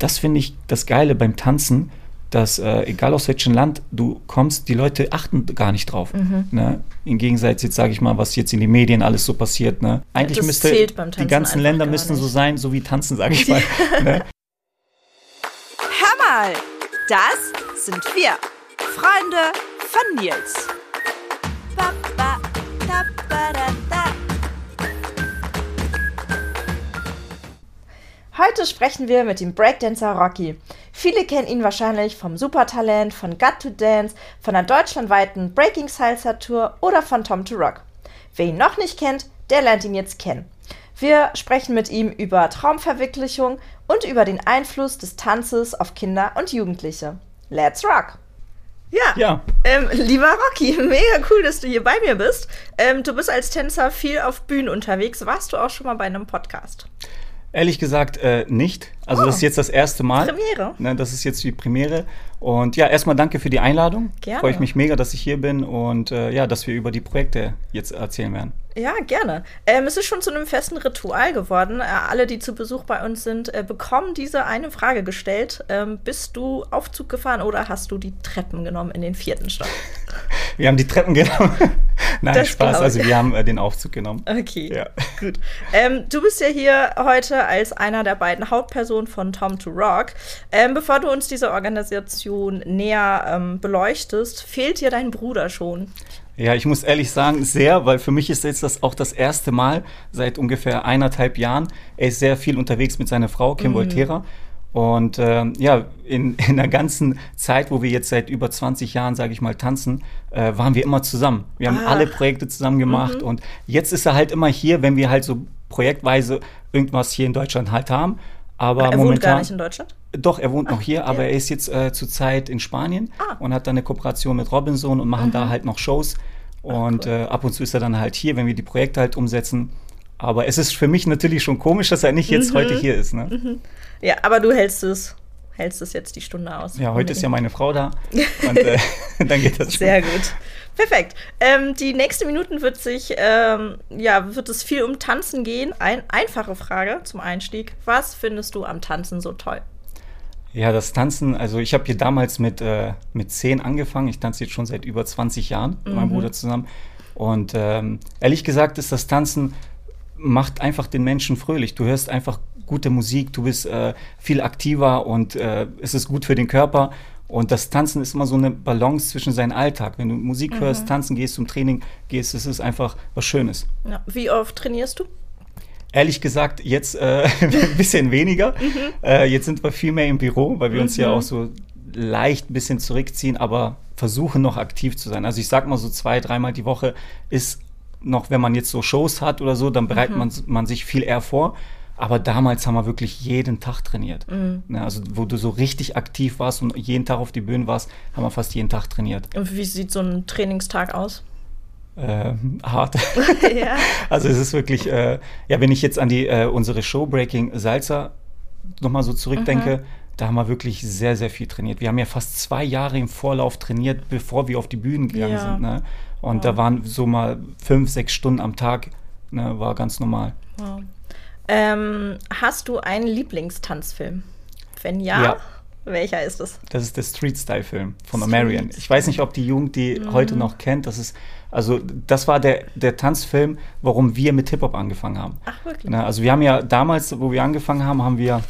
das finde ich das Geile beim Tanzen, dass äh, egal aus welchem Land du kommst, die Leute achten gar nicht drauf. Mhm. Ne? Im Gegensatz jetzt sage ich mal, was jetzt in den Medien alles so passiert. Ne? Eigentlich das müsste die ganzen Länder müssten so sein, so wie tanzen, sage ich mal. ne? Hör mal, das sind wir, Freunde von Nils. Heute sprechen wir mit dem Breakdancer Rocky. Viele kennen ihn wahrscheinlich vom Supertalent, von Got to Dance, von der deutschlandweiten Breaking Salsa Tour oder von Tom to Rock. Wer ihn noch nicht kennt, der lernt ihn jetzt kennen. Wir sprechen mit ihm über Traumverwirklichung und über den Einfluss des Tanzes auf Kinder und Jugendliche. Let's rock! Ja, ja. Ähm, lieber Rocky, mega cool, dass du hier bei mir bist. Ähm, du bist als Tänzer viel auf Bühnen unterwegs. Warst du auch schon mal bei einem Podcast? Ehrlich gesagt äh, nicht. Also oh. das ist jetzt das erste Mal. Premiere. Ne, das ist jetzt die Premiere. Und ja, erstmal danke für die Einladung. Gerne. Freue ich mich mega, dass ich hier bin und äh, ja, dass wir über die Projekte jetzt erzählen werden. Ja, gerne. Ähm, es ist schon zu einem festen Ritual geworden. Äh, alle, die zu Besuch bei uns sind, äh, bekommen diese eine Frage gestellt. Ähm, bist du Aufzug gefahren oder hast du die Treppen genommen in den vierten Stock? wir haben die Treppen genommen. Nein, das Spaß. Also wir haben äh, den Aufzug genommen. Okay, ja. gut. Ähm, du bist ja hier heute als einer der beiden Hauptpersonen von Tom to Rock. Ähm, bevor du uns diese Organisation näher ähm, beleuchtest, fehlt dir dein Bruder schon? Ja, ich muss ehrlich sagen, sehr, weil für mich ist jetzt das auch das erste Mal seit ungefähr eineinhalb Jahren. Er ist sehr viel unterwegs mit seiner Frau, Kim mhm. Volterra. Und äh, ja, in, in der ganzen Zeit, wo wir jetzt seit über 20 Jahren, sage ich mal, tanzen, äh, waren wir immer zusammen. Wir haben ah. alle Projekte zusammen gemacht mhm. und jetzt ist er halt immer hier, wenn wir halt so projektweise irgendwas hier in Deutschland halt haben. Aber er momentan, wohnt gar nicht in Deutschland? Doch, er wohnt Ach, noch hier, aber er ist jetzt äh, zurzeit in Spanien ah. und hat dann eine Kooperation mit Robinson und machen mhm. da halt noch Shows. Und Ach, cool. äh, ab und zu ist er dann halt hier, wenn wir die Projekte halt umsetzen. Aber es ist für mich natürlich schon komisch, dass er nicht jetzt mhm. heute hier ist. Ne? Mhm. Ja, aber du hältst es, hältst es jetzt die Stunde aus. Ja, heute ist ja meine Frau da. und äh, dann geht das schon. Sehr gut. Perfekt. Ähm, die nächsten Minuten wird sich, ähm, ja, wird es viel um Tanzen gehen. Ein, einfache Frage zum Einstieg. Was findest du am Tanzen so toll? Ja, das Tanzen, also ich habe hier damals mit, äh, mit zehn angefangen. Ich tanze jetzt schon seit über 20 Jahren mit meinem mhm. Bruder zusammen. Und ähm, ehrlich gesagt ist das Tanzen macht einfach den Menschen fröhlich. Du hörst einfach gute Musik, du bist äh, viel aktiver und äh, es ist gut für den Körper. Und das Tanzen ist immer so eine Balance zwischen seinem Alltag. Wenn du Musik mhm. hörst, tanzen gehst, zum Training gehst, es ist einfach was Schönes. Ja. Wie oft trainierst du? Ehrlich gesagt, jetzt äh, ein bisschen weniger. Mhm. Äh, jetzt sind wir viel mehr im Büro, weil wir mhm. uns ja mhm. auch so leicht ein bisschen zurückziehen, aber versuchen noch aktiv zu sein. Also ich sag mal so zwei, dreimal die Woche ist noch, wenn man jetzt so Shows hat oder so, dann bereitet mhm. man, man sich viel eher vor. Aber damals haben wir wirklich jeden Tag trainiert. Mhm. Ne, also wo du so richtig aktiv warst und jeden Tag auf die Bühne warst, haben wir fast jeden Tag trainiert. Und wie sieht so ein Trainingstag aus? Äh, hart. ja. Also es ist wirklich, äh, ja, wenn ich jetzt an die äh, unsere Show Breaking Salsa nochmal so zurückdenke, mhm. da haben wir wirklich sehr, sehr viel trainiert. Wir haben ja fast zwei Jahre im Vorlauf trainiert, bevor wir auf die Bühnen gegangen ja. sind. Ne? Und wow. da waren so mal fünf, sechs Stunden am Tag, ne, war ganz normal. Wow. Ähm, hast du einen Lieblingstanzfilm? Wenn ja, ja, welcher ist es? Das ist der Street-Style-Film von Amerian. Ich weiß nicht, ob die Jugend die mhm. heute noch kennt. Das ist, also das war der, der Tanzfilm, warum wir mit Hip-Hop angefangen haben. Ach, wirklich? Na, also wir haben ja damals, wo wir angefangen haben, haben wir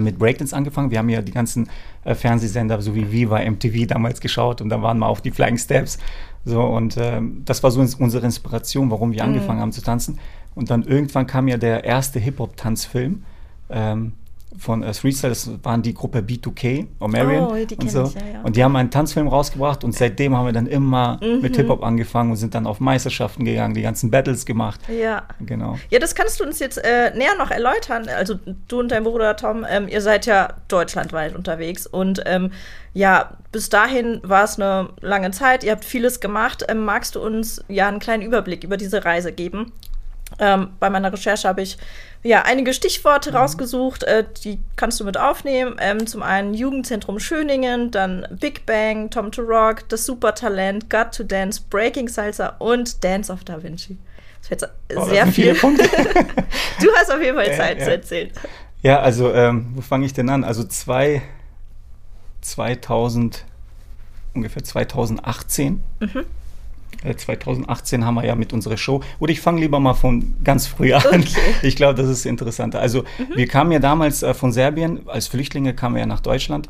mit Breakdance angefangen. Wir haben ja die ganzen äh, Fernsehsender, so wie Viva, MTV damals geschaut und dann waren wir auf die Flying Steps. So, und äh, das war so unsere Inspiration, warum wir mhm. angefangen haben zu tanzen. Und dann irgendwann kam ja der erste Hip-Hop-Tanzfilm ähm, von äh, Freestyle, das waren die Gruppe B2K, Omarion oh, die und so. Ich, ja, ja. Und die haben einen Tanzfilm rausgebracht und seitdem haben wir dann immer mhm. mit Hip-Hop angefangen und sind dann auf Meisterschaften gegangen, die ganzen Battles gemacht. Ja. Genau. Ja, das kannst du uns jetzt äh, näher noch erläutern. Also du und dein Bruder Tom, ähm, ihr seid ja deutschlandweit unterwegs und ähm, ja, bis dahin war es eine lange Zeit, ihr habt vieles gemacht. Ähm, magst du uns ja einen kleinen Überblick über diese Reise geben? Ähm, bei meiner Recherche habe ich ja einige Stichworte mhm. rausgesucht, äh, die kannst du mit aufnehmen. Ähm, zum einen Jugendzentrum Schöningen, dann Big Bang, Tom to Rock, das Supertalent, Got to Dance, Breaking Salsa und Dance of Da Vinci. Das wird oh, sehr viel. du hast auf jeden Fall Zeit ja, ja. zu erzählen. Ja, also ähm, wo fange ich denn an? Also zwei, 2000, ungefähr 2018. Mhm. 2018 haben wir ja mit unserer Show. Oder ich fange lieber mal von ganz früh an. Okay. Ich glaube, das ist interessanter. Also mhm. wir kamen ja damals äh, von Serbien, als Flüchtlinge kamen wir ja nach Deutschland.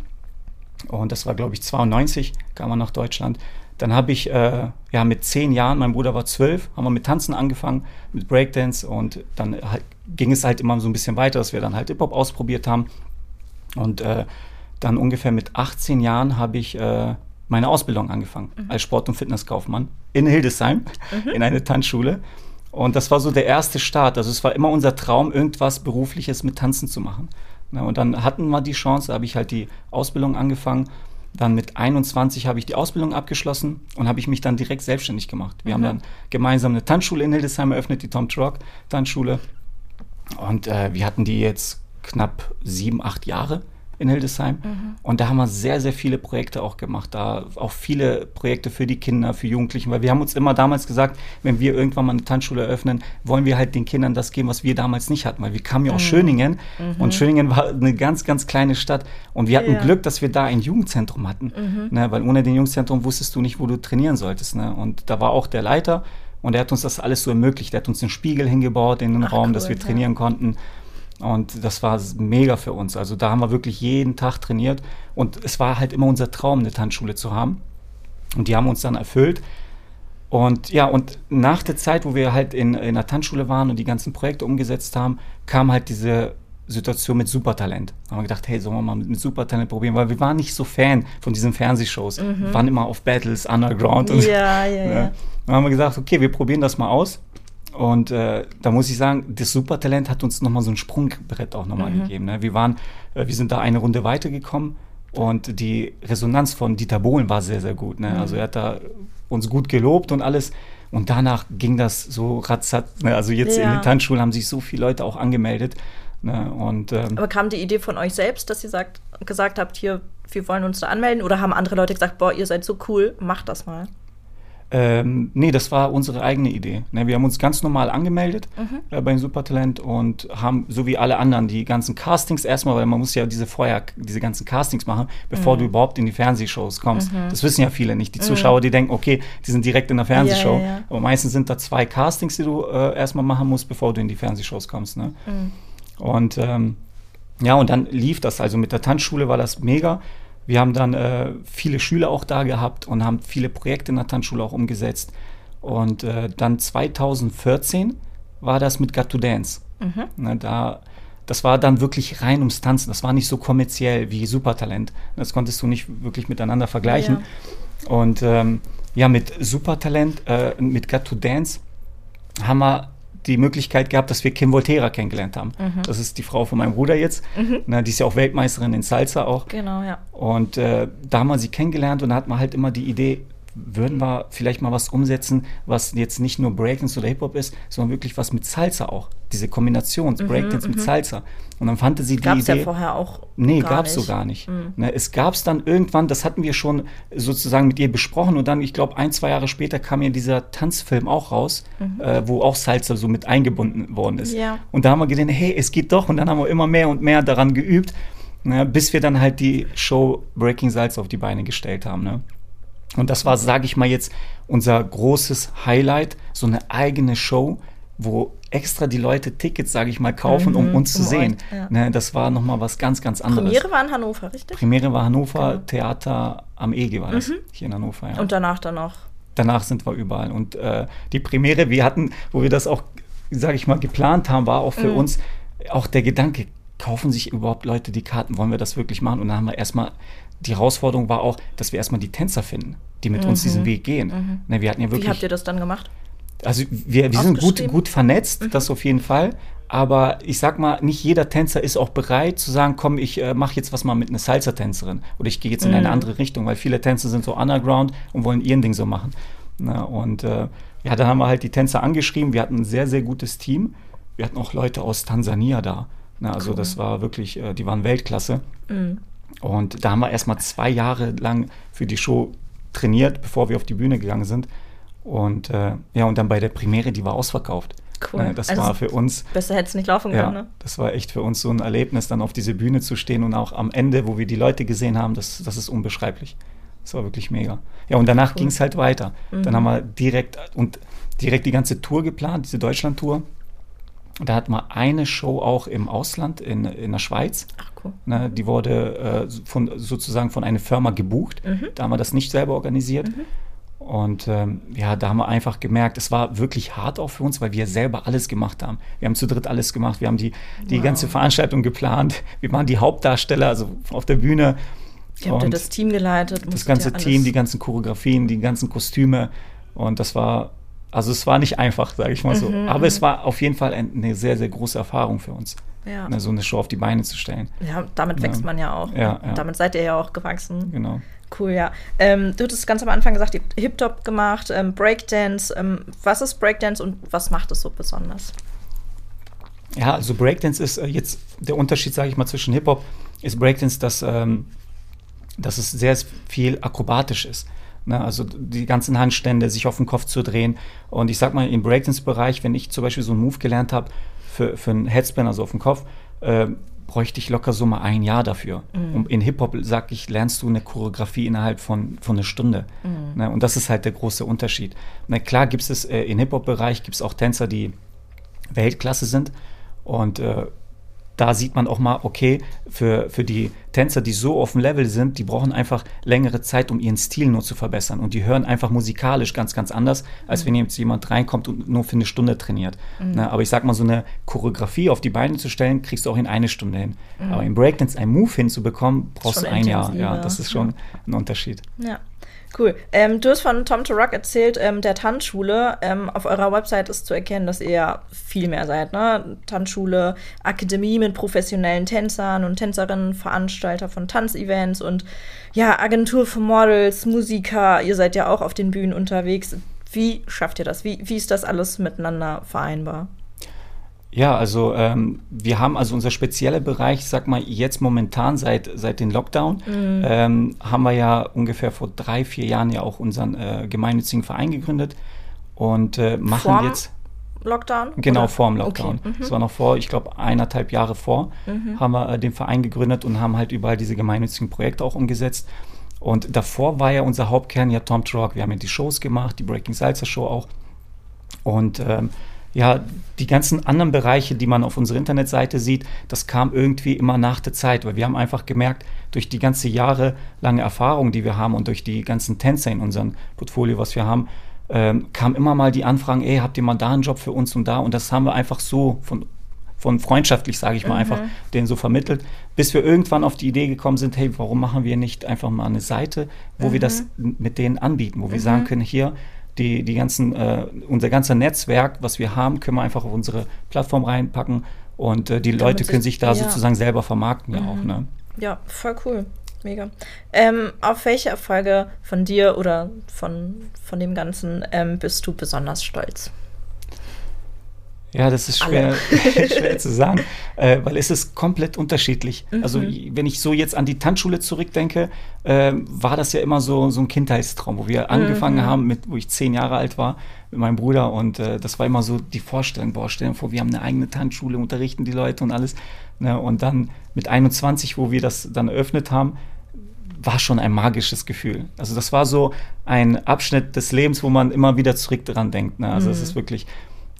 Und das war, glaube ich, 92 kam man nach Deutschland. Dann habe ich äh, ja mit zehn Jahren, mein Bruder war zwölf, haben wir mit Tanzen angefangen, mit Breakdance und dann halt, ging es halt immer so ein bisschen weiter, dass wir dann halt Hip-Hop ausprobiert haben. Und äh, dann ungefähr mit 18 Jahren habe ich äh, meine Ausbildung angefangen mhm. als Sport- und Fitnesskaufmann in Hildesheim, mhm. in eine Tanzschule. Und das war so der erste Start. Also es war immer unser Traum, irgendwas Berufliches mit Tanzen zu machen. und dann hatten wir die Chance, da habe ich halt die Ausbildung angefangen. Dann mit 21 habe ich die Ausbildung abgeschlossen und habe ich mich dann direkt selbstständig gemacht. Wir mhm. haben dann gemeinsam eine Tanzschule in Hildesheim eröffnet, die Tom Trock Tanzschule. Und äh, wir hatten die jetzt knapp sieben, acht Jahre in Hildesheim. Mhm. Und da haben wir sehr, sehr viele Projekte auch gemacht. Da auch viele Projekte für die Kinder, für Jugendlichen, weil wir haben uns immer damals gesagt, wenn wir irgendwann mal eine Tanzschule eröffnen, wollen wir halt den Kindern das geben, was wir damals nicht hatten, weil wir kamen ja aus mhm. Schöningen mhm. und Schöningen war eine ganz, ganz kleine Stadt und wir hatten ja. Glück, dass wir da ein Jugendzentrum hatten, mhm. ne, weil ohne den Jugendzentrum wusstest du nicht, wo du trainieren solltest. Ne? Und da war auch der Leiter und er hat uns das alles so ermöglicht. Er hat uns einen Spiegel hingebaut in den Ach, Raum, cool, dass wir trainieren ja. konnten. Und das war mega für uns. Also da haben wir wirklich jeden Tag trainiert. Und es war halt immer unser Traum, eine Tanzschule zu haben. Und die haben uns dann erfüllt. Und ja, und nach der Zeit, wo wir halt in, in der Tanzschule waren und die ganzen Projekte umgesetzt haben, kam halt diese Situation mit Supertalent. Da haben wir gedacht, hey, sollen wir mal mit, mit Supertalent probieren? Weil wir waren nicht so Fan von diesen Fernsehshows. Mhm. Wir waren immer auf Battles, Underground und ja, ja, ja. ja. Dann haben wir gesagt, okay, wir probieren das mal aus. Und äh, da muss ich sagen, das Supertalent hat uns nochmal so ein Sprungbrett auch nochmal mhm. gegeben. Ne? Wir waren, äh, wir sind da eine Runde weitergekommen und die Resonanz von Dieter Bohlen war sehr, sehr gut. Ne? Mhm. Also er hat da uns gut gelobt und alles. Und danach ging das so ratzat. Ne? Also jetzt ja. in den Tanzschulen haben sich so viele Leute auch angemeldet. Ne? Und, ähm, Aber kam die Idee von euch selbst, dass ihr sagt, gesagt habt, hier, wir wollen uns da anmelden? Oder haben andere Leute gesagt, boah, ihr seid so cool, macht das mal? Ähm, nee, das war unsere eigene Idee. Ne, wir haben uns ganz normal angemeldet mhm. äh, beim Supertalent und haben, so wie alle anderen, die ganzen Castings erstmal, weil man muss ja diese vorher, diese ganzen Castings machen, bevor mhm. du überhaupt in die Fernsehshows kommst. Mhm. Das wissen ja viele nicht. Die mhm. Zuschauer, die denken, okay, die sind direkt in der Fernsehshow. Ja, ja, ja. Aber meistens sind da zwei Castings, die du äh, erstmal machen musst, bevor du in die Fernsehshows kommst. Ne? Mhm. Und ähm, ja, und dann lief das. Also mit der Tanzschule war das mega. Wir haben dann äh, viele Schüler auch da gehabt und haben viele Projekte in der Tanzschule auch umgesetzt. Und äh, dann 2014 war das mit Got to Dance. Mhm. Na, da, das war dann wirklich rein ums Tanzen. Das war nicht so kommerziell wie Supertalent. Das konntest du nicht wirklich miteinander vergleichen. Ja. Und ähm, ja, mit Supertalent, äh, mit Got to Dance haben wir die Möglichkeit gehabt, dass wir Kim Voltera kennengelernt haben. Mhm. Das ist die Frau von meinem Bruder jetzt. Mhm. Na, die ist ja auch Weltmeisterin in Salsa auch. Genau, ja. Und äh, da haben wir sie kennengelernt und da hat man halt immer die Idee, würden wir vielleicht mal was umsetzen, was jetzt nicht nur Breakdance oder Hip-Hop ist, sondern wirklich was mit Salsa auch. Diese Kombination, mhm, Breakdance mit mhm. Salsa. Und dann fand sie die gab's Idee. Gab es ja vorher auch. Nee, gab es so gar nicht. Mhm. Ne, es gab es dann irgendwann, das hatten wir schon sozusagen mit ihr besprochen und dann, ich glaube, ein, zwei Jahre später kam ja dieser Tanzfilm auch raus, mhm. äh, wo auch Salsa so mit eingebunden worden ist. Ja. Und da haben wir gedacht, hey, es geht doch. Und dann haben wir immer mehr und mehr daran geübt, ne, bis wir dann halt die Show Breaking Salsa auf die Beine gestellt haben. Ne? Und das war, sage ich mal jetzt, unser großes Highlight, so eine eigene Show, wo extra die Leute Tickets, sage ich mal, kaufen, mhm, um uns um zu sehen. Euch, ja. ne, das war nochmal was ganz, ganz anderes. Premiere war in Hannover, richtig? Premiere war Hannover, genau. Theater am Ege war das, mhm. hier in Hannover. Ja. Und danach dann noch? Danach sind wir überall. Und äh, die Premiere, wir hatten, wo wir das auch, sage ich mal, geplant haben, war auch für mhm. uns auch der Gedanke, kaufen sich überhaupt Leute die Karten? Wollen wir das wirklich machen? Und dann haben wir erstmal die Herausforderung war auch, dass wir erstmal die Tänzer finden, die mit mhm. uns diesen Weg gehen. Mhm. Ne, wir hatten ja wirklich, Wie habt ihr das dann gemacht? Also wir, wir sind gut, gut vernetzt, mhm. das auf jeden Fall. Aber ich sag mal, nicht jeder Tänzer ist auch bereit zu sagen, komm, ich äh, mache jetzt was mal mit einer Salsa-Tänzerin oder ich gehe jetzt in eine mhm. andere Richtung, weil viele Tänzer sind so underground und wollen ihren Ding so machen. Na, ne, und äh, ja, dann haben wir halt die Tänzer angeschrieben. Wir hatten ein sehr, sehr gutes Team. Wir hatten auch Leute aus Tansania da. Na, ne, also cool. das war wirklich, äh, die waren Weltklasse. Mhm. Und da haben wir erstmal zwei Jahre lang für die Show trainiert, bevor wir auf die Bühne gegangen sind. Und äh, ja, und dann bei der Premiere, die war ausverkauft. Cool. Ne, das also war für uns. Besser hätte es nicht laufen ja, können. Ne? Das war echt für uns so ein Erlebnis, dann auf diese Bühne zu stehen und auch am Ende, wo wir die Leute gesehen haben, das, das ist unbeschreiblich. Das war wirklich mega. Ja, und danach cool. ging es halt weiter. Mhm. Dann haben wir direkt und direkt die ganze Tour geplant, diese Deutschland-Tour. Da hat man eine Show auch im Ausland, in, in der Schweiz. Ach cool. Ne, die wurde äh, von, sozusagen von einer Firma gebucht. Mhm. Da haben wir das nicht selber organisiert. Mhm. Und ähm, ja, da haben wir einfach gemerkt, es war wirklich hart auch für uns, weil wir selber alles gemacht haben. Wir haben zu dritt alles gemacht. Wir haben die, die wow. ganze Veranstaltung geplant. Wir waren die Hauptdarsteller, also auf der Bühne. Wie habt ihr das Team geleitet? Das ganze Team, die ganzen Choreografien, die ganzen Kostüme. Und das war, also es war nicht einfach, sage ich mal so. Mhm, Aber es mhm. war auf jeden Fall eine sehr, sehr große Erfahrung für uns. Ja. Ne, so eine Show auf die Beine zu stellen. Ja, damit ja. wächst man ja auch. Ja, ja. Damit seid ihr ja auch gewachsen. Genau. Cool, ja. Ähm, du hattest ganz am Anfang gesagt, ihr habt Hip-Hop gemacht, ähm, Breakdance. Ähm, was ist Breakdance und was macht es so besonders? Ja, also Breakdance ist äh, jetzt der Unterschied, sage ich mal, zwischen Hip-Hop ist Breakdance, dass, ähm, dass es sehr viel akrobatisch ist. Ne? Also die ganzen Handstände, sich auf den Kopf zu drehen. Und ich sag mal, im Breakdance-Bereich, wenn ich zum Beispiel so einen Move gelernt habe für, für einen Headspin, also auf den Kopf, äh, bräuchte ich locker so mal ein Jahr dafür. Mhm. Und in Hip-Hop, sag ich, lernst du eine Choreografie innerhalb von, von einer Stunde. Mhm. Ne? Und das ist halt der große Unterschied. Na klar gibt es äh, im Hip-Hop-Bereich gibt es auch Tänzer, die Weltklasse sind. Und äh, da sieht man auch mal, okay, für, für die Tänzer, die so auf dem Level sind, die brauchen einfach längere Zeit, um ihren Stil nur zu verbessern. Und die hören einfach musikalisch ganz, ganz anders, als mhm. wenn jetzt jemand reinkommt und nur für eine Stunde trainiert. Mhm. Na, aber ich sag mal, so eine Choreografie auf die Beine zu stellen, kriegst du auch in eine Stunde hin. Mhm. Aber im Breakdance einen Move hinzubekommen, brauchst du ein Jahr. Ja, das ist schon ein Unterschied. Ja. Cool. Ähm, du hast von Tom to Rock erzählt, ähm, der Tanzschule. Ähm, auf eurer Website ist zu erkennen, dass ihr viel mehr seid. Ne? Tanzschule, Akademie mit professionellen Tänzern und Tänzerinnen, Veranstalter von Tanzevents und ja, Agentur für Models, Musiker. Ihr seid ja auch auf den Bühnen unterwegs. Wie schafft ihr das? Wie, wie ist das alles miteinander vereinbar? Ja, also ähm, wir haben also unser spezieller Bereich, sag mal jetzt momentan seit seit den Lockdown, mhm. ähm, haben wir ja ungefähr vor drei vier Jahren ja auch unseren äh, gemeinnützigen Verein gegründet und äh, machen Vorm jetzt Lockdown? Genau, oder? vor dem Lockdown. Okay. Mhm. Das war noch vor, ich glaube, eineinhalb Jahre vor, mhm. haben wir äh, den Verein gegründet und haben halt überall diese gemeinnützigen Projekte auch umgesetzt. Und davor war ja unser Hauptkern ja Tom Rock. Wir haben ja die Shows gemacht, die Breaking Salsa Show auch. Und ähm, ja, die ganzen anderen Bereiche, die man auf unserer Internetseite sieht, das kam irgendwie immer nach der Zeit, weil wir haben einfach gemerkt, durch die ganze jahrelange Erfahrung, die wir haben und durch die ganzen Tänzer in unserem Portfolio, was wir haben, ähm, kam immer mal die Anfragen, ey, habt ihr mal da einen Job für uns und da? Und das haben wir einfach so von, von freundschaftlich, sage ich mal, mhm. einfach denen so vermittelt, bis wir irgendwann auf die Idee gekommen sind, hey, warum machen wir nicht einfach mal eine Seite, wo mhm. wir das mit denen anbieten, wo wir mhm. sagen können, hier, die, die ganzen, äh, unser ganzes Netzwerk, was wir haben, können wir einfach auf unsere Plattform reinpacken und äh, die Leute können sich da ja. sozusagen selber vermarkten mhm. ja auch. Ne? Ja, voll cool. Mega. Ähm, auf welche Erfolge von dir oder von, von dem Ganzen ähm, bist du besonders stolz? Ja, das ist schwer, schwer zu sagen, äh, weil es ist komplett unterschiedlich. Mhm. Also wenn ich so jetzt an die Tanzschule zurückdenke, äh, war das ja immer so, so ein Kindheitstraum, wo wir angefangen mhm. haben, mit, wo ich zehn Jahre alt war, mit meinem Bruder und äh, das war immer so die Vorstellung, boah, stellen vor, wir haben eine eigene Tanzschule, unterrichten die Leute und alles. Ne? Und dann mit 21, wo wir das dann eröffnet haben, war schon ein magisches Gefühl. Also das war so ein Abschnitt des Lebens, wo man immer wieder zurück dran denkt. Ne? Also es mhm. ist wirklich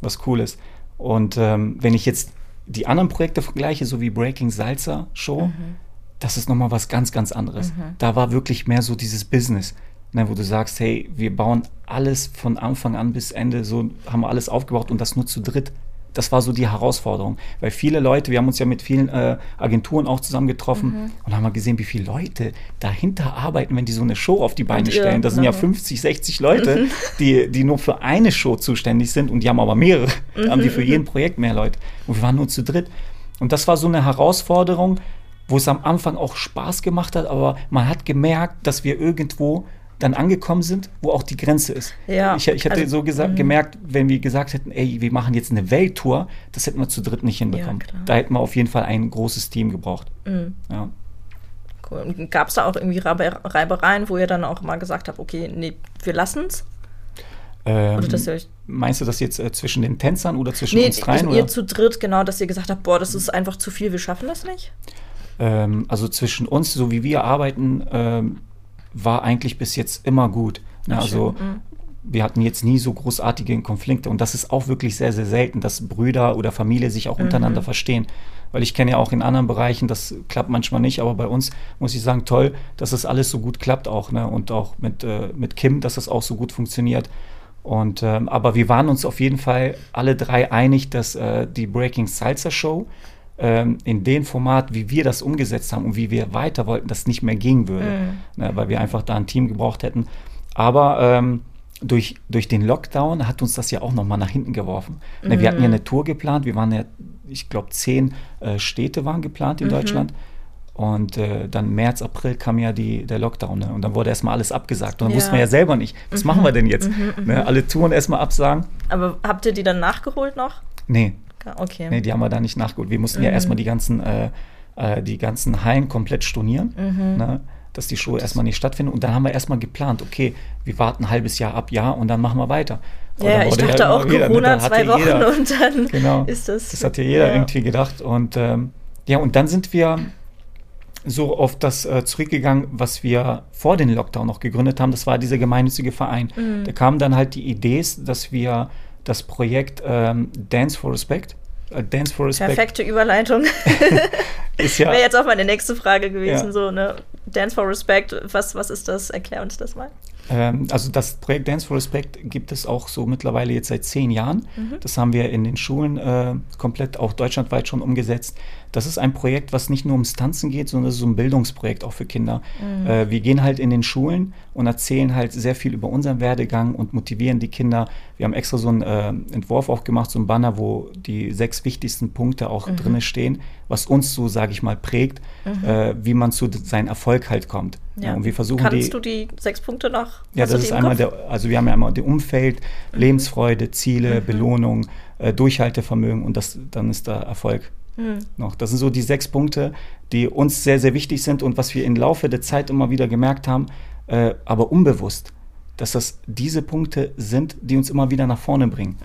was Cooles. Und ähm, wenn ich jetzt die anderen Projekte vergleiche, so wie Breaking Salsa Show, mhm. das ist nochmal was ganz, ganz anderes. Mhm. Da war wirklich mehr so dieses Business, ne, wo du sagst, hey, wir bauen alles von Anfang an bis Ende, so haben wir alles aufgebaut und das nur zu dritt das war so die Herausforderung. Weil viele Leute, wir haben uns ja mit vielen äh, Agenturen auch zusammengetroffen mhm. und haben mal gesehen, wie viele Leute dahinter arbeiten, wenn die so eine Show auf die Beine und stellen. Das sind ja 50, 60 Leute, mhm. die, die nur für eine Show zuständig sind und die haben aber mehrere. Mhm. haben die für jeden Projekt mehr Leute. Und wir waren nur zu dritt. Und das war so eine Herausforderung, wo es am Anfang auch Spaß gemacht hat, aber man hat gemerkt, dass wir irgendwo dann angekommen sind, wo auch die Grenze ist. Ja, ich, ich hätte also, so gesagt, mhm. gemerkt, wenn wir gesagt hätten, ey, wir machen jetzt eine Welttour, das hätten wir zu dritt nicht hinbekommen. Ja, da hätten wir auf jeden Fall ein großes Team gebraucht. Mhm. Ja. Cool. Gab es da auch irgendwie Reibereien, wo ihr dann auch mal gesagt habt, okay, nee, wir lassen es? Ähm, meinst du das jetzt äh, zwischen den Tänzern oder zwischen Nee, uns dreien? ihr Oder? zu dritt, genau, dass ihr gesagt habt, boah, das ist einfach zu viel, wir schaffen das nicht. Ähm, also zwischen uns, so wie wir arbeiten, ähm, war eigentlich bis jetzt immer gut. Ach, Also mhm. wir hatten jetzt nie so großartige Konflikte und das ist auch wirklich sehr, sehr selten, dass Brüder oder Familie sich auch untereinander Mhm. verstehen. Weil ich kenne ja auch in anderen Bereichen, das klappt manchmal nicht, aber bei uns muss ich sagen, toll, dass das alles so gut klappt auch. Ne? Und auch mit, äh, mit Kim, dass das auch so gut funktioniert. Und, ähm, aber wir waren uns auf jeden Fall alle drei einig, dass äh, die Breaking Salsa Show ähm, in dem Format, wie wir das umgesetzt haben und wie wir weiter wollten, das nicht mehr gehen würde, Mhm. ne, weil wir einfach da ein Team gebraucht hätten. Aber ähm, durch, durch den Lockdown hat uns das ja auch nochmal nach hinten geworfen. Ne, wir hatten ja eine Tour geplant, wir waren ja, ich glaube, zehn äh, Städte waren geplant in Deutschland. Und äh, dann März, April kam ja die, der Lockdown ne? und dann wurde erstmal alles abgesagt. Und dann Ja. wussten wir ja selber nicht, was machen wir denn jetzt? Ne? Alle Touren erstmal absagen. Aber habt ihr die dann nachgeholt noch? Nee, Okay. Nee, die haben wir da nicht nachgeholt. Wir mussten ja erstmal die ganzen, äh, äh, die ganzen Hallen komplett stornieren, ne, dass die Show erstmal nicht stattfindet. Und dann haben wir erstmal geplant, okay, wir warten ein halbes Jahr ab, Jahr und dann machen wir weiter. Aber ja, ich dachte immer auch wieder, ne, Corona hatte zwei Wochen jeder- und dann Genau. ist das. Das hat ja jeder ja. irgendwie gedacht. Und ähm, ja, und dann sind wir so auf das äh, zurückgegangen, was wir vor dem Lockdown noch gegründet haben. Das war dieser gemeinnützige Verein. Mhm. Da kam dann halt die Idee, dass wir das Projekt ähm, Dance for Respect, äh, Dance for Respect Perfekte Überleitung. ist ja Wäre jetzt auch meine nächste Frage gewesen, Ja. so, ne? Dance for Respect, was, was ist das? Erklär uns das mal. Ähm, also das Projekt Dance for Respect gibt es auch so mittlerweile jetzt seit zehn Jahren. Mhm. Das haben wir in den Schulen äh, komplett auch deutschlandweit schon umgesetzt. Das ist ein Projekt, was nicht nur ums Tanzen geht, sondern das ist so ein Bildungsprojekt auch für Kinder. Mhm. Äh, wir gehen halt in den Schulen und erzählen halt sehr viel über unseren Werdegang und motivieren die Kinder. Wir haben extra so einen äh, Entwurf auch gemacht, so ein Banner, wo die sechs wichtigsten Punkte auch Mhm. drinne stehen, was uns so, sage ich mal, prägt, äh, wie man zu seinem Erfolg halt kommt. Ja. und wir versuchen Kannst die, du die sechs Punkte noch? ja, das ist einmal der, also wir haben ja einmal das Umfeld, Mhm. Lebensfreude, Ziele, Belohnung, äh, Durchhaltevermögen und das, dann ist da Erfolg Hm. noch. Das sind so die sechs Punkte, die uns sehr, sehr wichtig sind und was wir im Laufe der Zeit immer wieder gemerkt haben, äh, aber unbewusst, dass das diese Punkte sind, die uns immer wieder nach vorne bringen.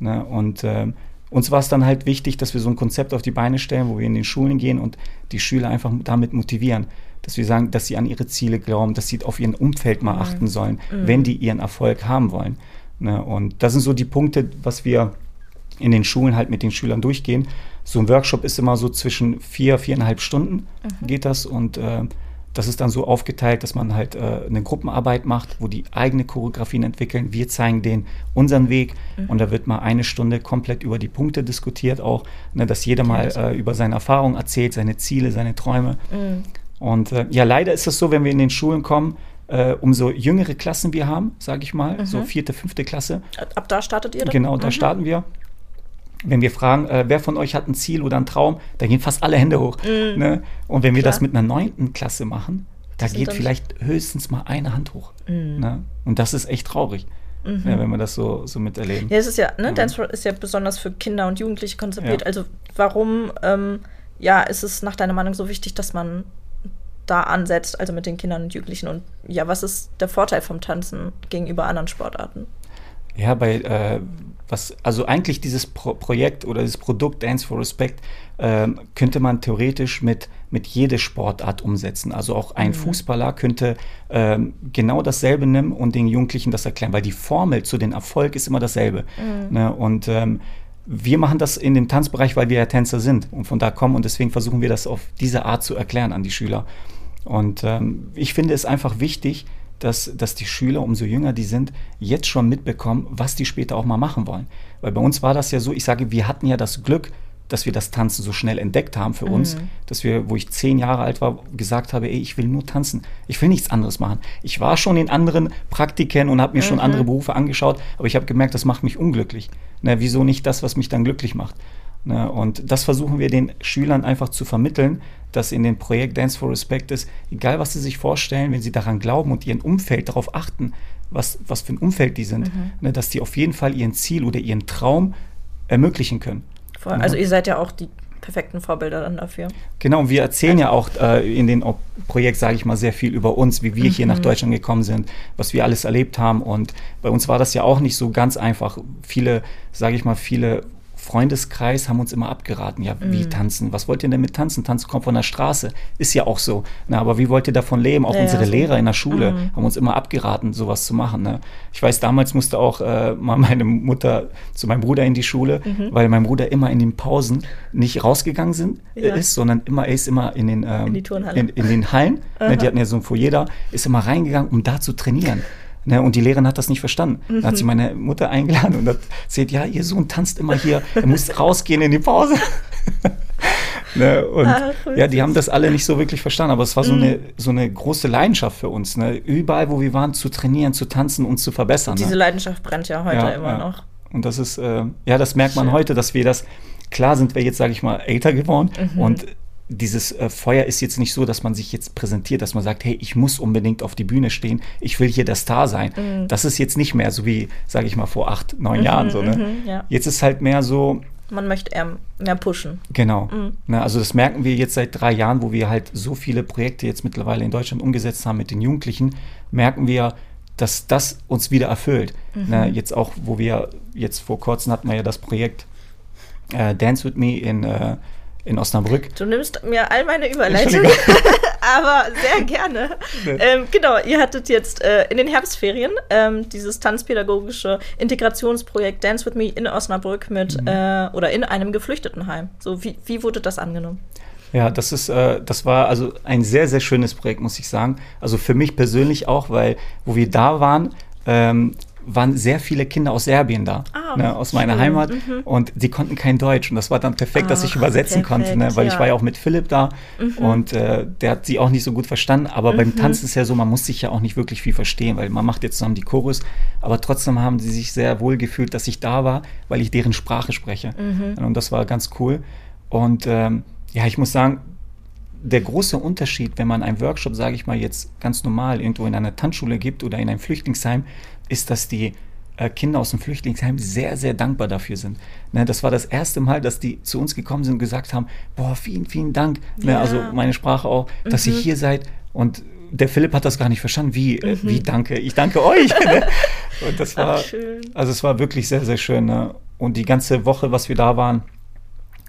Mhm. Ne? Und ähm, uns war es dann halt wichtig, dass wir so ein Konzept auf die Beine stellen, wo wir in den Schulen gehen und die Schüler einfach damit motivieren. Dass wir sagen, dass sie an ihre Ziele glauben, dass sie auf ihr Umfeld mal achten sollen, wenn die ihren Erfolg haben wollen. Ne? Und das sind so die Punkte, was wir in den Schulen halt mit den Schülern durchgehen. So ein Workshop ist immer so zwischen vier, viereinhalb Stunden geht das und äh, das ist dann so aufgeteilt, dass man halt äh, eine Gruppenarbeit macht, wo die eigene Choreografien entwickeln. Wir zeigen denen unseren Weg und da wird mal eine Stunde komplett über die Punkte diskutiert, auch, ne, dass jeder mal äh, über seine Erfahrungen erzählt, seine Ziele, seine Träume. Mhm. Und äh, ja, leider ist es so, wenn wir in den Schulen kommen, äh, umso jüngere Klassen wir haben, sage ich mal, so vierte, fünfte Klasse, Ab da startet ihr dann? Genau, da Mhm. starten wir. Wenn wir fragen, äh, wer von euch hat ein Ziel oder einen Traum, da gehen fast alle Hände hoch. Ne? Und wenn wir das Mhm. Klar. mit einer neunten Klasse machen, da geht vielleicht höchstens mal eine Hand hoch. Mhm. Ne? Und das ist echt traurig, ja, wenn wir das so, so miterleben. Ja, es ist ja, ne, Dance for ist ja besonders für Kinder und Jugendliche konzipiert. Ja. Also warum, ähm, ja, ist es nach deiner Meinung so wichtig, dass man da ansetzt, also mit den Kindern und Jugendlichen? Und ja, was ist der Vorteil vom Tanzen gegenüber anderen Sportarten? Ja, bei äh, was, also eigentlich dieses Pro Projekt oder dieses Produkt Dance for Respect ähm, könnte man theoretisch mit, mit jede Sportart umsetzen. Also auch ein Fußballer könnte ähm, genau dasselbe nehmen und den Jugendlichen das erklären, weil die Formel zu den Erfolg ist immer dasselbe. Ne? Und ähm, wir machen das in dem Tanzbereich, weil wir ja Tänzer sind und von da kommen und deswegen versuchen wir das auf diese Art zu erklären an die Schüler. Und ähm, ich finde es einfach wichtig, dass, dass die Schüler, umso jünger die sind, jetzt schon mitbekommen, was die später auch mal machen wollen. Weil bei uns war das ja so, ich sage, wir hatten ja das Glück, dass wir das Tanzen so schnell entdeckt haben für uns, dass wir, wo ich zehn Jahre alt war, gesagt habe, ey, ich will nur tanzen, ich will nichts anderes machen. Ich war schon in anderen Praktiken und habe mir schon andere Berufe angeschaut, aber ich habe gemerkt, das macht mich unglücklich. Na, wieso nicht das, was mich dann glücklich macht? Ne, und das versuchen wir den Schülern einfach zu vermitteln, dass in dem Projekt Dance for Respect ist, egal was sie sich vorstellen, wenn sie daran glauben und ihren Umfeld darauf achten, was, was für ein Umfeld die sind, ne, dass die auf jeden Fall ihren Ziel oder ihren Traum ermöglichen können. Vor- Also ihr seid ja auch die perfekten Vorbilder dann dafür. Genau, und wir erzählen ja auch äh, in Ob Projekt, sage ich mal, sehr viel über uns, wie wir mhm. hier nach Deutschland gekommen sind, was wir alles erlebt haben. Und bei uns war das ja auch nicht so ganz einfach. Viele, sage ich mal, viele Freundeskreis haben uns immer abgeraten, ja, wie mm. tanzen? Was wollt ihr denn mit tanzen? Tanzen kommt von der Straße. Ist ja auch so. Na, aber wie wollt ihr davon leben? Auch ja, unsere ja, Lehrer in der Schule mm. haben uns immer abgeraten, sowas zu machen. Ne? Ich weiß, damals musste auch äh, mal meine Mutter zu meinem Bruder in die Schule, mhm. weil mein Bruder immer in den Pausen nicht rausgegangen sind, ja. ist, sondern immer, er ist immer in den, ähm, in, in, in, den Hallen, ne, die hatten ja so ein Foyer da, ist immer reingegangen, um da zu trainieren. Ne, und die Lehrerin hat das nicht verstanden. Mhm. Dann hat sie mhm. meine Mutter eingeladen und hat erzählt, ja, ihr Sohn tanzt immer hier, er muss rausgehen in die Pause. ne, und Ach, ja, die haben das alle nicht so wirklich verstanden, aber es war so, mhm. eine, so eine große Leidenschaft für uns. Ne? Überall, wo wir waren, zu trainieren, zu tanzen und zu verbessern. Diese ne? Leidenschaft brennt ja heute ja, immer ja. noch. Und das ist, äh, ja, das merkt man Schön. heute, dass wir das, klar sind wir jetzt, sage ich mal, älter geworden mhm. und dieses äh, Feuer ist jetzt nicht so, dass man sich jetzt präsentiert, dass man sagt, hey, ich muss unbedingt auf die Bühne stehen, ich will hier der Star sein. Mhm. Das ist jetzt nicht mehr so wie, sage ich mal, vor acht, neun mhm, Jahren so. Ne? Mhm, ja. Jetzt ist halt mehr so. Man möchte eher mehr pushen. Genau. Mhm. Ne, also das merken wir jetzt seit drei Jahren, wo wir halt so viele Projekte jetzt mittlerweile in Deutschland umgesetzt haben mit den Jugendlichen, merken wir, dass das uns wieder erfüllt. Ne, mhm. jetzt auch, wo wir jetzt vor kurzem hatten wir ja das Projekt äh, Dance with Me in äh, in Osnabrück. Du nimmst mir all meine Überleitungen, aber sehr gerne. Nee. Ähm, genau, ihr hattet jetzt äh, in den Herbstferien ähm, dieses tanzpädagogische Integrationsprojekt Dance with Me in Osnabrück mit mhm. äh, oder in einem Geflüchtetenheim. So, wie, wie wurde das angenommen? Ja, das ist, äh, das war also ein sehr, sehr schönes Projekt, muss ich sagen. Also für mich persönlich auch, weil wo wir da waren, ähm, waren sehr viele Kinder aus Serbien da, ah, ne, aus meiner schön. Heimat mhm. und die konnten kein Deutsch und das war dann perfekt, Ach, dass ich übersetzen perfekt, konnte, ne, weil ja. ich war ja auch mit Philipp da mhm. und äh, der hat sie auch nicht so gut verstanden, aber mhm. beim Tanzen ist ja so, man muss sich ja auch nicht wirklich viel verstehen, weil man macht jetzt zusammen die Chorus, aber trotzdem haben sie sich sehr wohl gefühlt, dass ich da war, weil ich deren Sprache spreche mhm. und das war ganz cool und ähm, ja, ich muss sagen, der große Unterschied, wenn man einen Workshop, sage ich mal jetzt ganz normal, irgendwo in einer Tanzschule gibt oder in einem Flüchtlingsheim, ist, dass die äh, Kinder aus dem Flüchtlingsheim sehr, sehr dankbar dafür sind. Ne, das war das erste Mal, dass die zu uns gekommen sind und gesagt haben, boah, vielen, vielen Dank. Ne, ja. Also meine Sprache auch, dass mhm. ihr hier seid. Und der Philipp hat das gar nicht verstanden. Wie, äh, mhm. wie danke? Ich danke euch. ne? Und das war, Ach, also es war wirklich sehr, sehr schön. Und die ganze Woche, was wir da waren,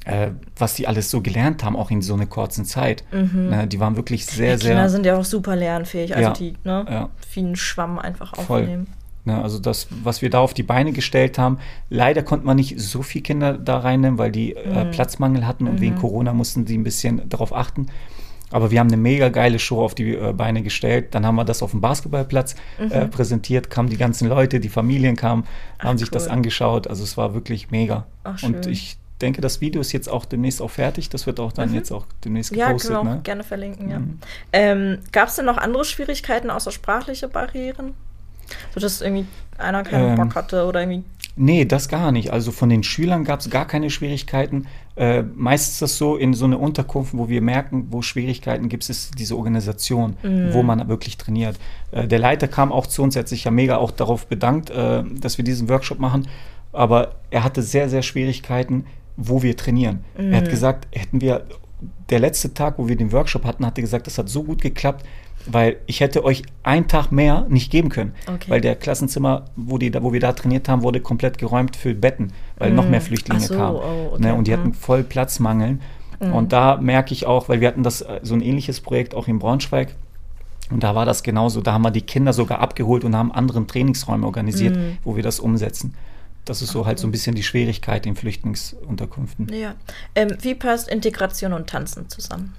äh, was die alles so gelernt haben, auch in so einer kurzen Zeit. Mhm. Ne, die waren wirklich sehr, die sehr. Kinder sind ja auch super lernfähig, also ja, die ne, ja. vielen Schwamm einfach Voll. aufnehmen. Ne, also das, was wir da auf die Beine gestellt haben, leider konnte man nicht so viele Kinder da reinnehmen, weil die äh, mhm. äh, Platzmangel hatten und mhm. wegen Corona mussten sie ein bisschen darauf achten. Aber wir haben eine mega geile Show auf die äh, Beine gestellt. Dann haben wir das auf dem Basketballplatz äh, mhm. präsentiert, kamen die ganzen Leute, die Familien kamen, Ach, haben sich cool. das angeschaut. Also es war wirklich mega. Ach, und ich denke, das Video ist jetzt auch demnächst auch fertig. Das wird auch dann mhm. jetzt auch demnächst gepostet. Ja, genau. Ne? Gerne verlinken, ja. Mhm. Ähm, Gab es denn noch andere Schwierigkeiten außer sprachliche Barrieren? So dass irgendwie einer keinen ähm, Bock hatte oder irgendwie. Nee, das gar nicht. Also von den Schülern gab es gar keine Schwierigkeiten. Äh, meistens ist das so, in so einer Unterkunft, wo wir merken, wo Schwierigkeiten gibt, ist diese Organisation, mhm. wo man wirklich trainiert. Äh, der Leiter kam auch zu uns, er hat sich ja mega auch darauf bedankt, äh, dass wir diesen Workshop machen. Aber er hatte sehr, sehr Schwierigkeiten, wo wir trainieren. Mhm. Er hat mhm. gesagt, hätten wir, der letzte Tag, wo wir den Workshop hatten, hat er gesagt, das hat so gut geklappt, weil ich hätte euch einen Tag mehr nicht geben können, okay. weil der Klassenzimmer, wo, die, wo wir da trainiert haben, wurde komplett geräumt für Betten, weil mm. noch mehr Flüchtlinge so, kamen. Oh, okay. ne, und die hatten mm. voll Platzmangeln. Mm. Und da merke ich auch, weil wir hatten das äh, so ein ähnliches Projekt auch in Braunschweig. Und da war das genauso. Da haben wir die Kinder sogar abgeholt und haben anderen Trainingsräume organisiert, mm. wo wir das umsetzen. Das ist so halt so ein bisschen die Schwierigkeit in Flüchtlingsunterkünften. Ja. Ähm, wie passt Integration und Tanzen zusammen?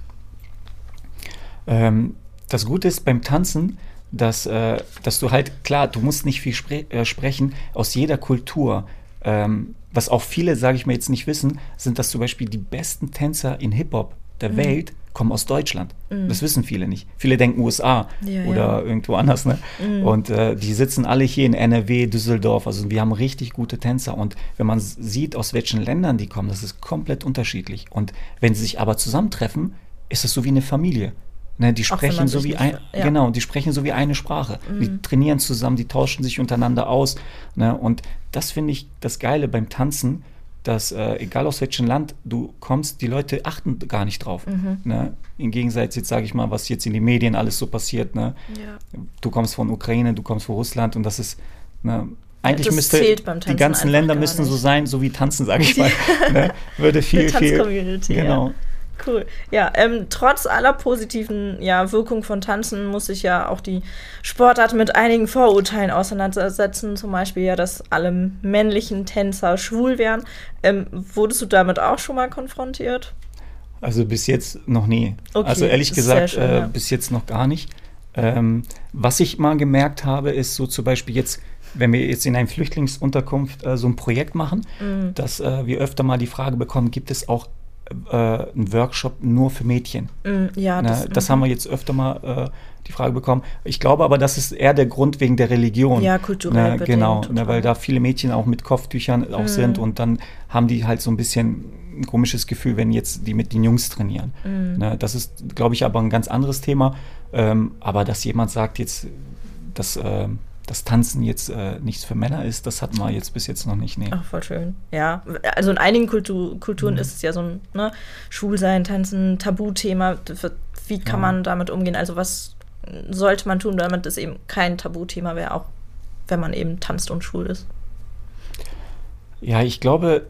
Ähm, das Gute ist beim Tanzen, dass, äh, dass du halt, klar, du musst nicht viel spre äh, sprechen, aus jeder Kultur. Ähm, was auch viele, sage ich mal jetzt nicht wissen, sind, dass zum Beispiel die besten Tänzer in Hip-Hop der mhm. Welt kommen aus Deutschland. Mhm. Das wissen viele nicht. Viele denken USA ja, oder ja. irgendwo anders. Ne? Mhm. Und äh, die sitzen alle hier in NRW, Düsseldorf. Also wir haben richtig gute Tänzer. Und wenn man sieht, aus welchen Ländern die kommen, das ist komplett unterschiedlich. Und wenn sie sich aber zusammentreffen, ist es so wie eine Familie. Ne, die sprechen so wie ein, ja. genau, die sprechen so wie eine Sprache. Mhm. Die trainieren zusammen, die tauschen sich untereinander aus. Ne, und das finde ich das Geile beim Tanzen, dass äh, egal aus welchem Land du kommst, die Leute achten gar nicht drauf. Mhm. Ne? Im Gegensatz jetzt sage ich mal, was jetzt in den Medien alles so passiert. Ne? Ja. Du kommst von Ukraine, du kommst von Russland und das ist ne? eigentlich das müsste die ganzen Länder müssten so sein, so wie tanzen, sage ich mal. ne? Würde viel, viel. Genau. ja. Cool. Ja, ähm, trotz aller positiven ja, Wirkung von Tanzen muss sich ja auch die Sportart mit einigen Vorurteilen auseinandersetzen. Zum Beispiel ja, dass alle männlichen Tänzer schwul wären. Ähm, wurdest du damit auch schon mal konfrontiert? Also bis jetzt noch nie. Okay, also ehrlich gesagt, schön, äh, ja. bis jetzt noch gar nicht. Ähm, was ich mal gemerkt habe, ist so zum Beispiel jetzt, wenn wir jetzt in einer Flüchtlingsunterkunft äh, so ein Projekt machen, Mhm. dass äh, wir öfter mal die Frage bekommen, gibt es auch äh, einen Workshop nur für Mädchen? Mm, ja, Ne, das, das mhm. haben wir jetzt öfter mal äh, die Frage bekommen. Ich glaube aber, das ist eher der Grund wegen der Religion. Ja, kulturell Ne, bedingt, Genau, ne, weil da viele Mädchen auch mit Kopftüchern auch Mhm. sind und dann haben die halt so ein bisschen ein komisches Gefühl, wenn jetzt die mit den Jungs trainieren. Mhm. Ne, das ist, glaube ich, aber ein ganz anderes Thema. Ähm, aber dass jemand sagt jetzt, dass ähm, das Tanzen jetzt äh, nichts für Männer ist, das hatten wir jetzt bis jetzt noch nicht. Nee. Ach, voll schön. Ja, also in einigen Kultu Mhm. Kulturen ist es ja so ein ne, Schwulsein, Tanzen, Tabuthema. Wie kann Ja. man damit umgehen? Also was sollte man tun, damit es eben kein Tabuthema wäre, auch wenn man eben tanzt und schwul ist? Ja, ich glaube,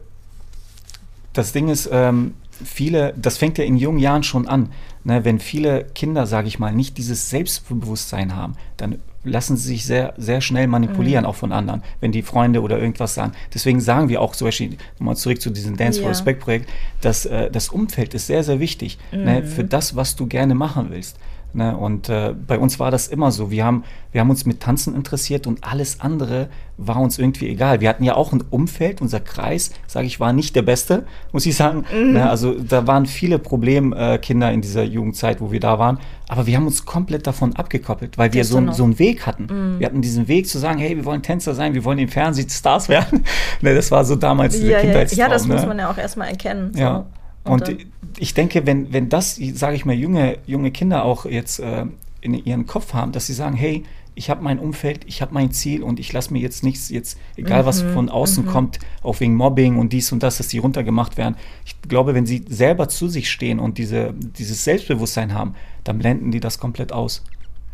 das Ding ist, ähm, viele, das fängt ja in jungen Jahren schon an. Ne, wenn viele Kinder, sage ich mal, nicht dieses Selbstbewusstsein haben, dann lassen sie sich sehr, sehr schnell manipulieren, auch von anderen, wenn die Freunde oder irgendwas sagen. Deswegen sagen wir auch zum Beispiel, nochmal zurück zu diesem Dance for Ja. Respect Projekt, dass äh, das Umfeld ist sehr, sehr wichtig ne, für das, was du gerne machen willst. Ne, und äh, bei uns war das immer so. Wir haben, wir haben uns mit Tanzen interessiert und alles andere war uns irgendwie egal. Wir hatten ja auch ein Umfeld, unser Kreis, sage ich, war nicht der beste, muss ich sagen. Ne, also da waren viele Problemkinder äh, in dieser Jugendzeit, wo wir da waren. Aber wir haben uns komplett davon abgekoppelt, weil wir so, so einen Weg hatten. Wir hatten diesen Weg zu sagen, hey, wir wollen Tänzer sein, wir wollen im Fernsehen Stars werden. ne, das war so damals Ja, ja, Kindheitstraum. ja, das ne? muss man ja auch erstmal erkennen. so. Ja. Und, ich denke, wenn, wenn das, sage ich mal, junge, junge Kinder auch jetzt äh, in ihren Kopf haben, dass sie sagen, hey, ich habe mein Umfeld, ich habe mein Ziel und ich lasse mir jetzt nichts, jetzt, egal was Mhm, von außen kommt, auch wegen Mobbing und dies und das, dass sie runtergemacht werden. Ich glaube, wenn sie selber zu sich stehen und diese, dieses Selbstbewusstsein haben, dann blenden die das komplett aus.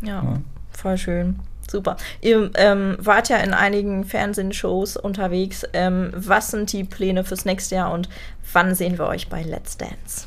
Ja, Ja. voll schön. Super. Ihr ähm, wart ja in einigen Fernsehshows unterwegs. Ähm, was sind die Pläne fürs nächste Jahr und wann sehen wir euch bei Let's Dance?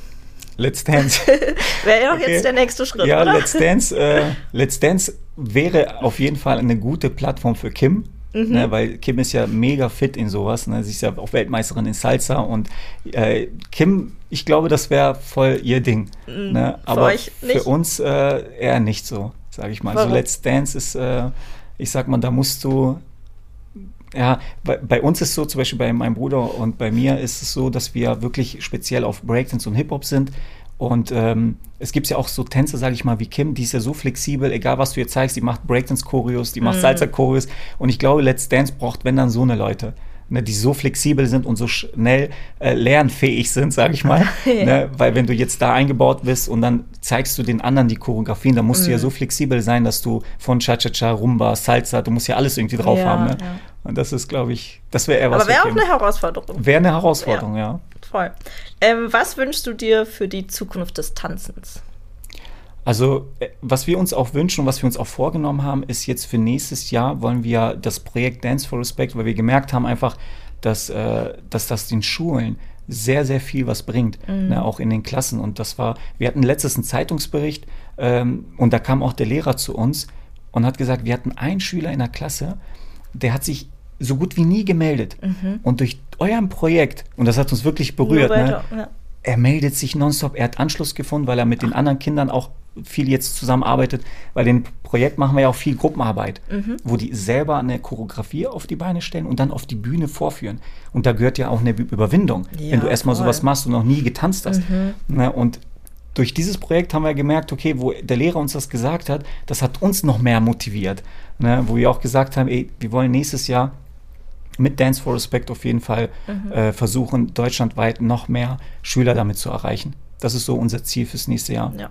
Let's Dance. Wäre ja auch Okay. jetzt der nächste Schritt, Ja, oder? Let's Dance, äh, Let's Dance wäre auf jeden Fall eine gute Plattform für Kim. Mhm. Ne, weil Kim ist ja mega fit in sowas. Ne? Sie ist ja auch Weltmeisterin in Salsa und äh, Kim, ich glaube, das wäre voll ihr Ding. Ne? für Aber euch nicht? für uns äh, eher nicht so, sage ich mal. Warum? So Let's Dance ist, äh, ich sag mal, da musst du ja, bei, bei uns ist so, zum Beispiel bei meinem Bruder und bei mir ist es so, dass wir wirklich speziell auf Breakdance und Hip-Hop sind. Und ähm, es gibt ja auch so Tänze, sage ich mal, wie Kim, die ist ja so flexibel, egal was du ihr zeigst, die macht Breakdance-Choreos, die Mhm. macht Salsa-Choreos. Und ich glaube, Let's Dance braucht, wenn dann so eine Leute, ne, die so flexibel sind und so schnell äh, lernfähig sind, sage ich mal. Ja. ne, weil wenn du jetzt da eingebaut bist und dann zeigst du den anderen die Choreografien, dann musst du ja Mhm. so flexibel sein, dass du von Cha-Cha-Cha, Rumba, Salsa, du musst ja alles irgendwie drauf Ja, haben. Ne? ja. Und das ist, glaube ich, das wäre eher was Aber wäre auch eine Herausforderung. Wäre eine Herausforderung, ja. Voll. Ähm, was wünschst du dir für die Zukunft des Tanzens? Also, äh, was wir uns auch wünschen und was wir uns auch vorgenommen haben, ist jetzt für nächstes Jahr wollen wir das Projekt Dance for Respect, weil wir gemerkt haben einfach, dass, äh, dass das den Schulen sehr, sehr viel was bringt, ne, auch in den Klassen. Und das war, wir hatten letztes einen Zeitungsbericht ähm, und da kam auch der Lehrer zu uns und hat gesagt, wir hatten einen Schüler in der Klasse, der hat sich so gut wie nie gemeldet. Und durch eurem Projekt, und das hat uns wirklich berührt, Nur ne, weiter, ja. er meldet sich nonstop, er hat Anschluss gefunden, weil er mit den anderen Kindern auch viel jetzt zusammenarbeitet, weil in dem Projekt machen wir ja auch viel Gruppenarbeit, Mhm. wo die selber eine Choreografie auf die Beine stellen und dann auf die Bühne vorführen. Und da gehört ja auch eine Überwindung, Ja, wenn du erstmal voll. sowas machst und noch nie getanzt hast. Mhm. Ne, und durch dieses Projekt haben wir gemerkt, okay, wo der Lehrer uns das gesagt hat, das hat uns noch mehr motiviert. Ne, wo wir auch gesagt haben, ey, wir wollen nächstes Jahr mit Dance for Respect auf jeden Fall Mhm. äh, versuchen, deutschlandweit noch mehr Schüler damit zu erreichen. Das ist so unser Ziel fürs nächste Jahr. Ja.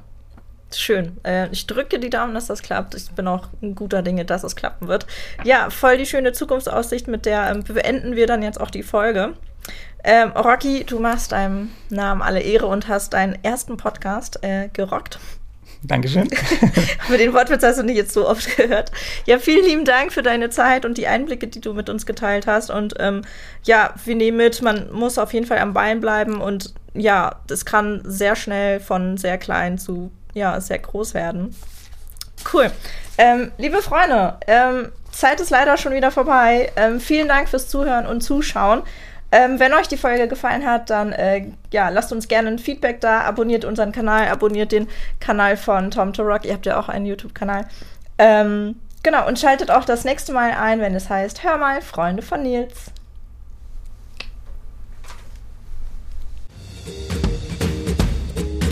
Schön. Äh, ich drücke die Daumen, dass das klappt. Ich bin auch ein guter Dinge, dass es klappen wird. Ja, voll die schöne Zukunftsaussicht, mit der ähm, beenden wir dann jetzt auch die Folge. Ähm, Rocky, du machst deinem Namen alle Ehre und hast deinen ersten Podcast äh, gerockt. Dankeschön. Für den Wortwitz hast du nicht jetzt so oft gehört. Ja, vielen lieben Dank für deine Zeit und die Einblicke, die du mit uns geteilt hast. Und ähm, ja, wir nehmen mit, man muss auf jeden Fall am Bein bleiben und ja, das kann sehr schnell von sehr klein zu ja, sehr groß werden. Cool. Ähm, liebe Freunde, ähm, Zeit ist leider schon wieder vorbei. Ähm, vielen Dank fürs Zuhören und Zuschauen. Ähm, wenn euch die Folge gefallen hat, dann äh, ja, lasst uns gerne ein Feedback da, abonniert unseren Kanal, abonniert den Kanal von Tom to Rock. Ihr habt ja auch einen YouTube-Kanal. Ähm, genau, und schaltet auch das nächste Mal ein, wenn es heißt, hör mal, Freunde von Nils.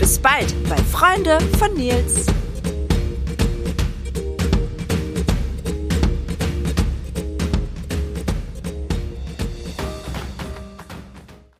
Bis bald bei Freunde von Nils.